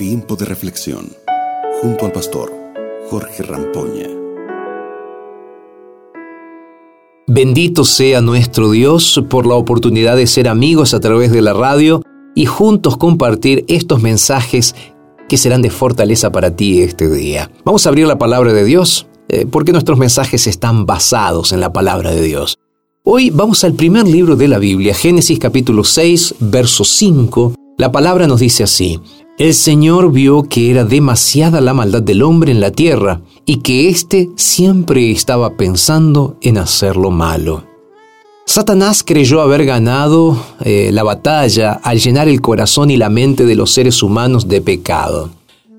Tiempo de reflexión junto al pastor Jorge Rampoña. Bendito sea nuestro Dios por la oportunidad de ser amigos a través de la radio y juntos compartir estos mensajes que serán de fortaleza para ti este día. Vamos a abrir la palabra de Dios eh, porque nuestros mensajes están basados en la palabra de Dios. Hoy vamos al primer libro de la Biblia, Génesis capítulo 6, verso 5. La palabra nos dice así, el Señor vio que era demasiada la maldad del hombre en la tierra y que éste siempre estaba pensando en hacer lo malo. Satanás creyó haber ganado eh, la batalla al llenar el corazón y la mente de los seres humanos de pecado.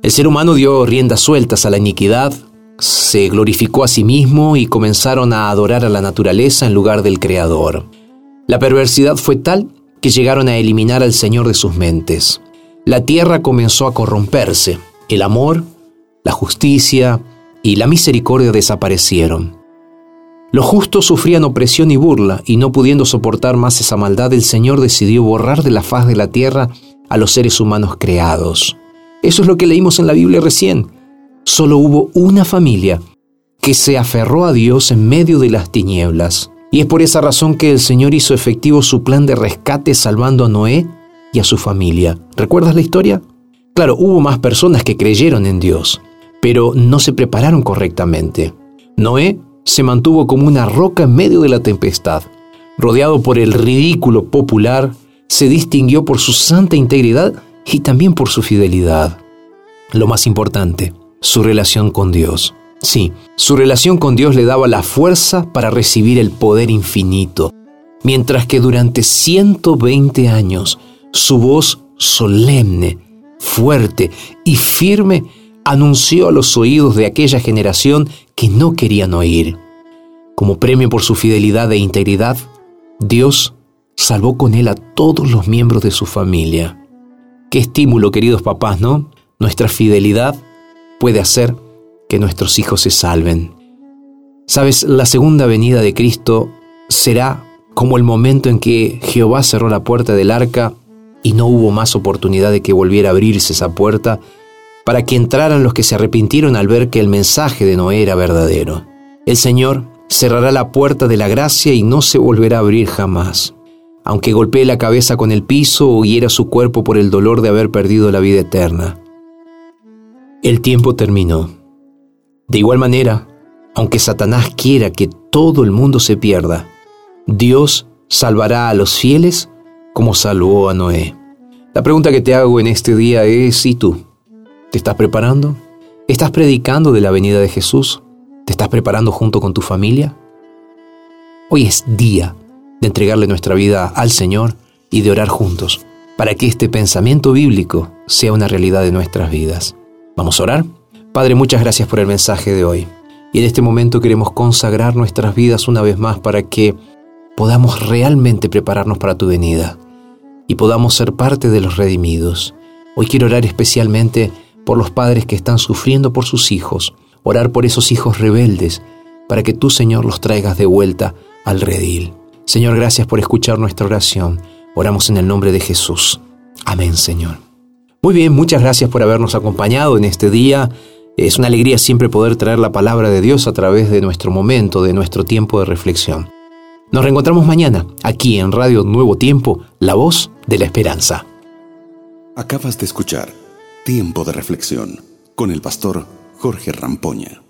El ser humano dio riendas sueltas a la iniquidad, se glorificó a sí mismo y comenzaron a adorar a la naturaleza en lugar del Creador. La perversidad fue tal que llegaron a eliminar al Señor de sus mentes. La tierra comenzó a corromperse, el amor, la justicia y la misericordia desaparecieron. Los justos sufrían opresión y burla, y no pudiendo soportar más esa maldad, el Señor decidió borrar de la faz de la tierra a los seres humanos creados. Eso es lo que leímos en la Biblia recién solo hubo una familia que se aferró a Dios en medio de las tinieblas. Y es por esa razón que el Señor hizo efectivo su plan de rescate salvando a Noé y a su familia. ¿Recuerdas la historia? Claro, hubo más personas que creyeron en Dios, pero no se prepararon correctamente. Noé se mantuvo como una roca en medio de la tempestad. Rodeado por el ridículo popular, se distinguió por su santa integridad y también por su fidelidad. Lo más importante, su relación con Dios. Sí, su relación con Dios le daba la fuerza para recibir el poder infinito, mientras que durante 120 años su voz solemne, fuerte y firme anunció a los oídos de aquella generación que no querían oír. Como premio por su fidelidad e integridad, Dios salvó con él a todos los miembros de su familia. Qué estímulo, queridos papás, ¿no? Nuestra fidelidad puede hacer que nuestros hijos se salven. Sabes, la segunda venida de Cristo será como el momento en que Jehová cerró la puerta del arca y no hubo más oportunidad de que volviera a abrirse esa puerta para que entraran los que se arrepintieron al ver que el mensaje de Noé era verdadero. El Señor cerrará la puerta de la gracia y no se volverá a abrir jamás. Aunque golpee la cabeza con el piso o hiera su cuerpo por el dolor de haber perdido la vida eterna. El tiempo terminó. De igual manera, aunque Satanás quiera que todo el mundo se pierda, Dios salvará a los fieles como salvó a Noé. La pregunta que te hago en este día es, ¿y tú? ¿Te estás preparando? ¿Estás predicando de la venida de Jesús? ¿Te estás preparando junto con tu familia? Hoy es día de entregarle nuestra vida al Señor y de orar juntos para que este pensamiento bíblico sea una realidad de nuestras vidas. Vamos a orar. Padre, muchas gracias por el mensaje de hoy. Y en este momento queremos consagrar nuestras vidas una vez más para que podamos realmente prepararnos para tu venida y podamos ser parte de los redimidos. Hoy quiero orar especialmente por los padres que están sufriendo por sus hijos, orar por esos hijos rebeldes, para que tú, Señor, los traigas de vuelta al redil. Señor, gracias por escuchar nuestra oración. Oramos en el nombre de Jesús. Amén, Señor. Muy bien, muchas gracias por habernos acompañado en este día. Es una alegría siempre poder traer la palabra de Dios a través de nuestro momento, de nuestro tiempo de reflexión. Nos reencontramos mañana, aquí en Radio Nuevo Tiempo, la voz de la esperanza. Acabas de escuchar Tiempo de Reflexión con el pastor Jorge Rampoña.